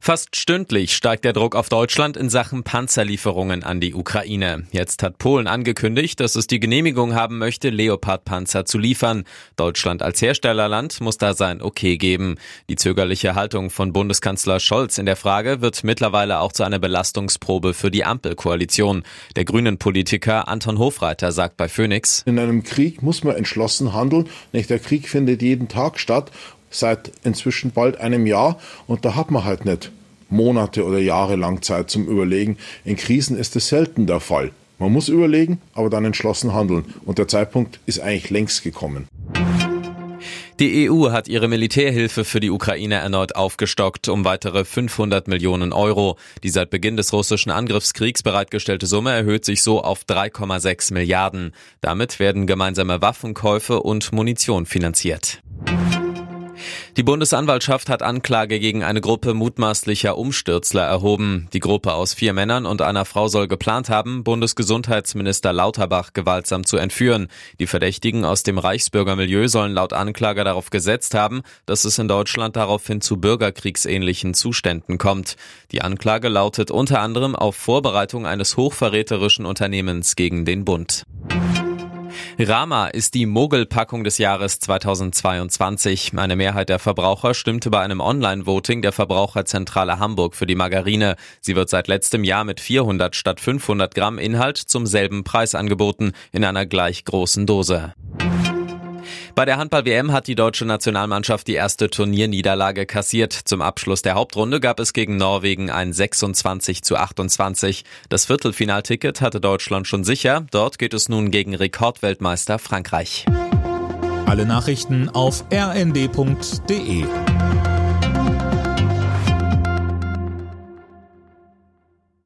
Fast stündlich steigt der Druck auf Deutschland in Sachen Panzerlieferungen an die Ukraine. Jetzt hat Polen angekündigt, dass es die Genehmigung haben möchte, Leopard-Panzer zu liefern. Deutschland als Herstellerland muss da sein Okay geben. Die zögerliche Haltung von Bundeskanzler Scholz in der Frage wird mittlerweile auch zu einer Belastungsprobe für die Ampelkoalition. Der grünen Politiker Anton Hofreiter sagt bei Phoenix, In einem Krieg muss man entschlossen handeln. Nicht? Der Krieg findet jeden Tag statt seit inzwischen bald einem Jahr und da hat man halt nicht Monate oder Jahre lang Zeit zum Überlegen. In Krisen ist es selten der Fall. Man muss überlegen, aber dann entschlossen handeln und der Zeitpunkt ist eigentlich längst gekommen. Die EU hat ihre Militärhilfe für die Ukraine erneut aufgestockt um weitere 500 Millionen Euro. Die seit Beginn des russischen Angriffskriegs bereitgestellte Summe erhöht sich so auf 3,6 Milliarden. Damit werden gemeinsame Waffenkäufe und Munition finanziert. Die Bundesanwaltschaft hat Anklage gegen eine Gruppe mutmaßlicher Umstürzler erhoben. Die Gruppe aus vier Männern und einer Frau soll geplant haben, Bundesgesundheitsminister Lauterbach gewaltsam zu entführen. Die Verdächtigen aus dem Reichsbürgermilieu sollen laut Anklage darauf gesetzt haben, dass es in Deutschland daraufhin zu bürgerkriegsähnlichen Zuständen kommt. Die Anklage lautet unter anderem auf Vorbereitung eines hochverräterischen Unternehmens gegen den Bund. Rama ist die Mogelpackung des Jahres 2022. Eine Mehrheit der Verbraucher stimmte bei einem Online-Voting der Verbraucherzentrale Hamburg für die Margarine. Sie wird seit letztem Jahr mit 400 statt 500 Gramm Inhalt zum selben Preis angeboten, in einer gleich großen Dose. Bei der Handball-WM hat die deutsche Nationalmannschaft die erste Turnierniederlage kassiert. Zum Abschluss der Hauptrunde gab es gegen Norwegen ein 26 zu 28. Das Viertelfinalticket hatte Deutschland schon sicher. Dort geht es nun gegen Rekordweltmeister Frankreich. Alle Nachrichten auf rnd.de